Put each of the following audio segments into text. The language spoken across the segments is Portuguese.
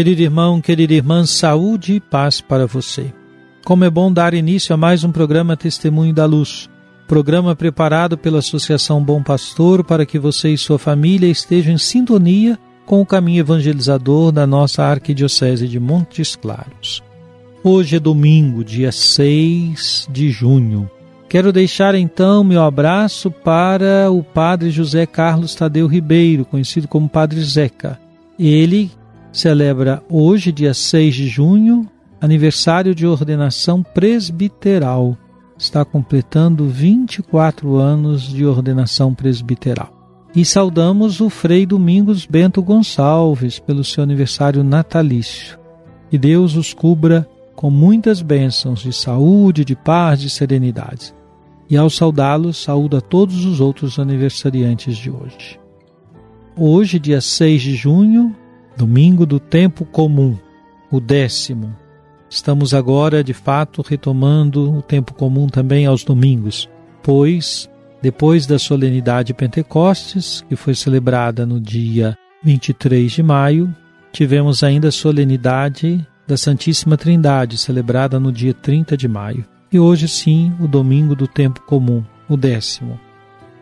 Querido irmão, querida irmã, saúde e paz para você. Como é bom dar início a mais um programa Testemunho da Luz, programa preparado pela Associação Bom Pastor para que você e sua família estejam em sintonia com o caminho evangelizador da nossa Arquidiocese de Montes Claros. Hoje é domingo, dia 6 de junho. Quero deixar então meu abraço para o Padre José Carlos Tadeu Ribeiro, conhecido como Padre Zeca. Ele celebra hoje, dia 6 de junho, aniversário de ordenação presbiteral. Está completando 24 anos de ordenação presbiteral. E saudamos o Frei Domingos Bento Gonçalves pelo seu aniversário natalício. Que Deus os cubra com muitas bênçãos de saúde, de paz, de serenidade. E ao saudá-los, saúda todos os outros aniversariantes de hoje. Hoje, dia 6 de junho, domingo do tempo comum, o décimo. Estamos agora, de fato, retomando o tempo comum também aos domingos, pois, depois da solenidade de Pentecostes, que foi celebrada no dia 23 de maio, tivemos ainda a solenidade da Santíssima Trindade, celebrada no dia 30 de maio. E hoje sim, o domingo do tempo comum, o décimo.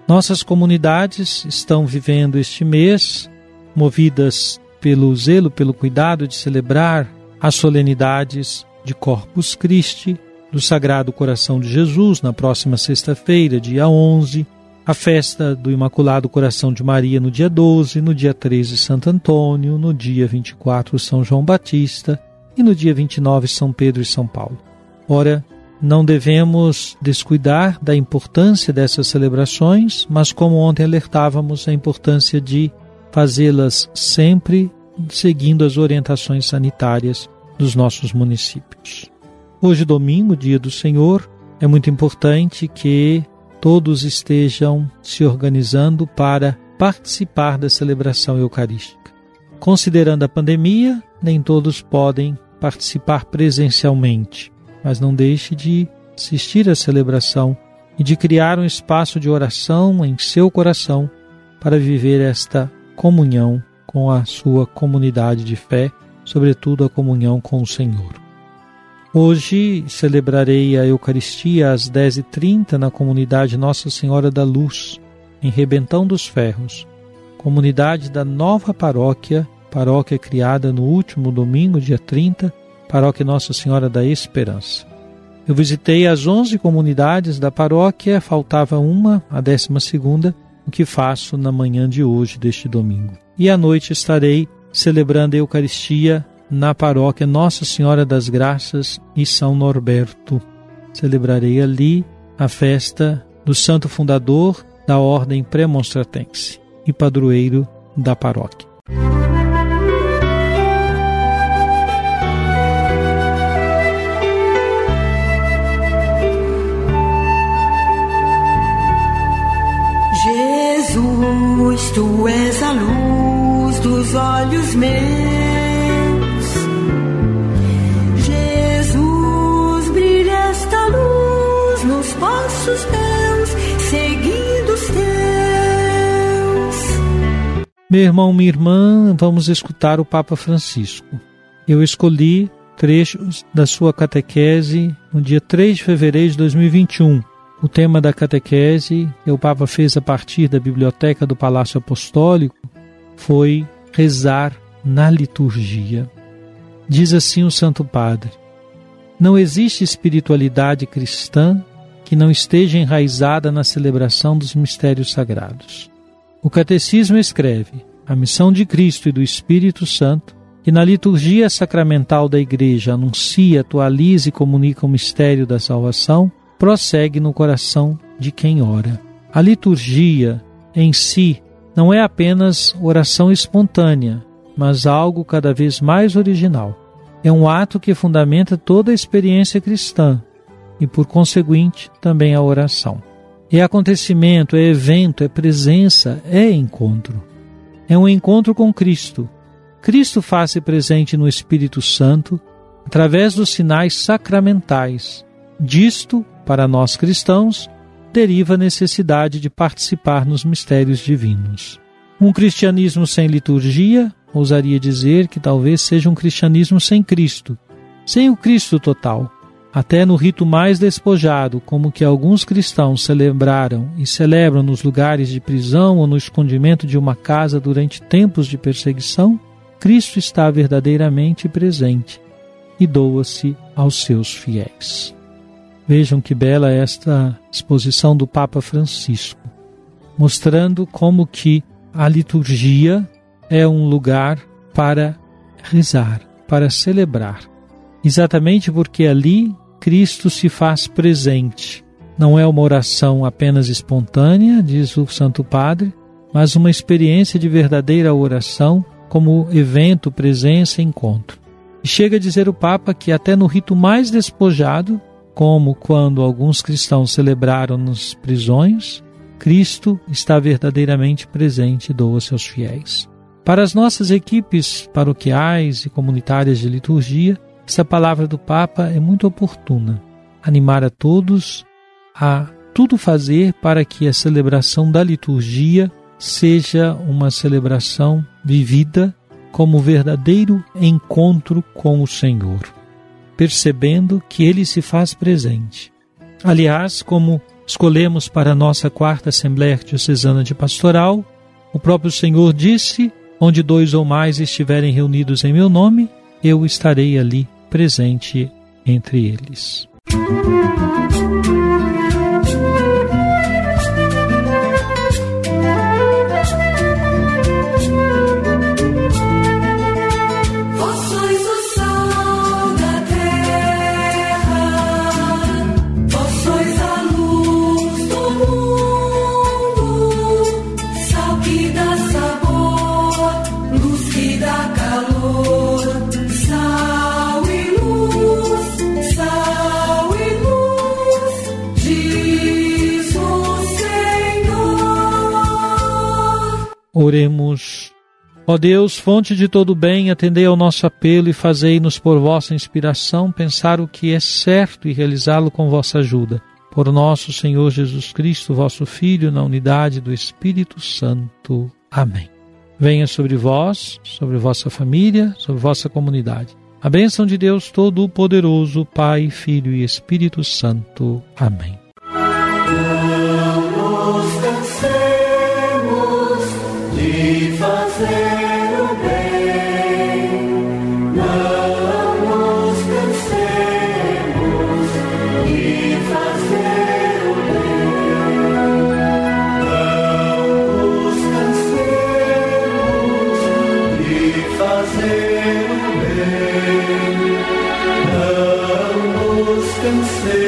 Nossas comunidades estão vivendo este mês movidas pelo zelo, pelo cuidado de celebrar as solenidades de Corpus Christi, do Sagrado Coração de Jesus, na próxima sexta-feira, dia 11, a festa do Imaculado Coração de Maria no dia 12, no dia 13, Santo Antônio, no dia 24, São João Batista e no dia 29, São Pedro e São Paulo. Ora, não devemos descuidar da importância dessas celebrações, mas como ontem alertávamos, a importância de fazê-las sempre seguindo as orientações sanitárias dos nossos municípios. Hoje, domingo, dia do Senhor, é muito importante que todos estejam se organizando para participar da celebração eucarística. Considerando a pandemia, nem todos podem participar presencialmente, mas não deixe de assistir à celebração e de criar um espaço de oração em seu coração para viver esta comunhão com a sua comunidade de fé, sobretudo a comunhão com o Senhor. Hoje celebrarei a Eucaristia às 10h30 na comunidade Nossa Senhora da Luz, em Rebentão dos Ferros, comunidade da nova paróquia, paróquia criada no último domingo, dia 30, paróquia Nossa Senhora da Esperança. Eu visitei as 11 comunidades da paróquia, faltava uma, a décima segunda, o que faço na manhã de hoje, deste domingo. E à noite estarei celebrando a Eucaristia na paróquia Nossa Senhora das Graças e São Norberto. Celebrarei ali a festa do santo fundador da Ordem Premonstratense e padroeiro da paróquia. Nos passos teus, seguindo os teus. Meu irmão, minha irmã, vamos escutar o Papa Francisco. Eu escolhi trechos da sua catequese no dia 3 de fevereiro de 2021. O tema da catequese que o Papa fez a partir da biblioteca do Palácio Apostólico foi rezar na liturgia. Diz assim o Santo Padre: Não existe espiritualidade cristã que não esteja enraizada na celebração dos mistérios sagrados. O Catecismo escreve: a missão de Cristo e do Espírito Santo, que na liturgia sacramental da Igreja anuncia, atualiza e comunica o mistério da salvação, prossegue no coração de quem ora. A liturgia, em si, não é apenas oração espontânea, mas algo cada vez mais original. É um ato que fundamenta toda a experiência cristã e, por conseguinte, também a oração. É acontecimento, é evento, é presença, é encontro. É um encontro com Cristo. Cristo faz-se presente no Espírito Santo através dos sinais sacramentais. Disto, para nós cristãos, deriva a necessidade de participar nos mistérios divinos. Um cristianismo sem liturgia, ousaria dizer que talvez seja um cristianismo sem Cristo, sem o Cristo total. Até no rito mais despojado, como que alguns cristãos celebraram e celebram nos lugares de prisão ou no escondimento de uma casa durante tempos de perseguição, Cristo está verdadeiramente presente e doa-se aos seus fiéis. Vejam que bela esta exposição do Papa Francisco, mostrando como que a liturgia é um lugar para rezar, para celebrar. Exatamente porque ali Cristo se faz presente. Não é uma oração apenas espontânea, diz o Santo Padre, mas uma experiência de verdadeira oração como evento, presença e encontro. E chega a dizer o Papa que até no rito mais despojado, como quando alguns cristãos celebraram nas prisões, Cristo está verdadeiramente presente e doa seus fiéis. Para as nossas equipes paroquiais e comunitárias de liturgia, essa palavra do Papa é muito oportuna. Animar a todos a tudo fazer para que a celebração da liturgia seja uma celebração vivida como verdadeiro encontro com o Senhor percebendo que ele se faz presente. Aliás, como escolhemos para a nossa quarta Assembleia Diocesana de Pastoral, o próprio Senhor disse: Onde dois ou mais estiverem reunidos em meu nome, eu estarei ali presente entre eles. Música Oremos. Ó Deus, fonte de todo bem, atendei ao nosso apelo e fazei-nos por vossa inspiração pensar o que é certo e realizá-lo com vossa ajuda. Por nosso Senhor Jesus Cristo, vosso Filho, na unidade do Espírito Santo. Amém. Venha sobre vós, sobre vossa família, sobre vossa comunidade. A bênção de Deus Todo-Poderoso, Pai, Filho e Espírito Santo. Amém. can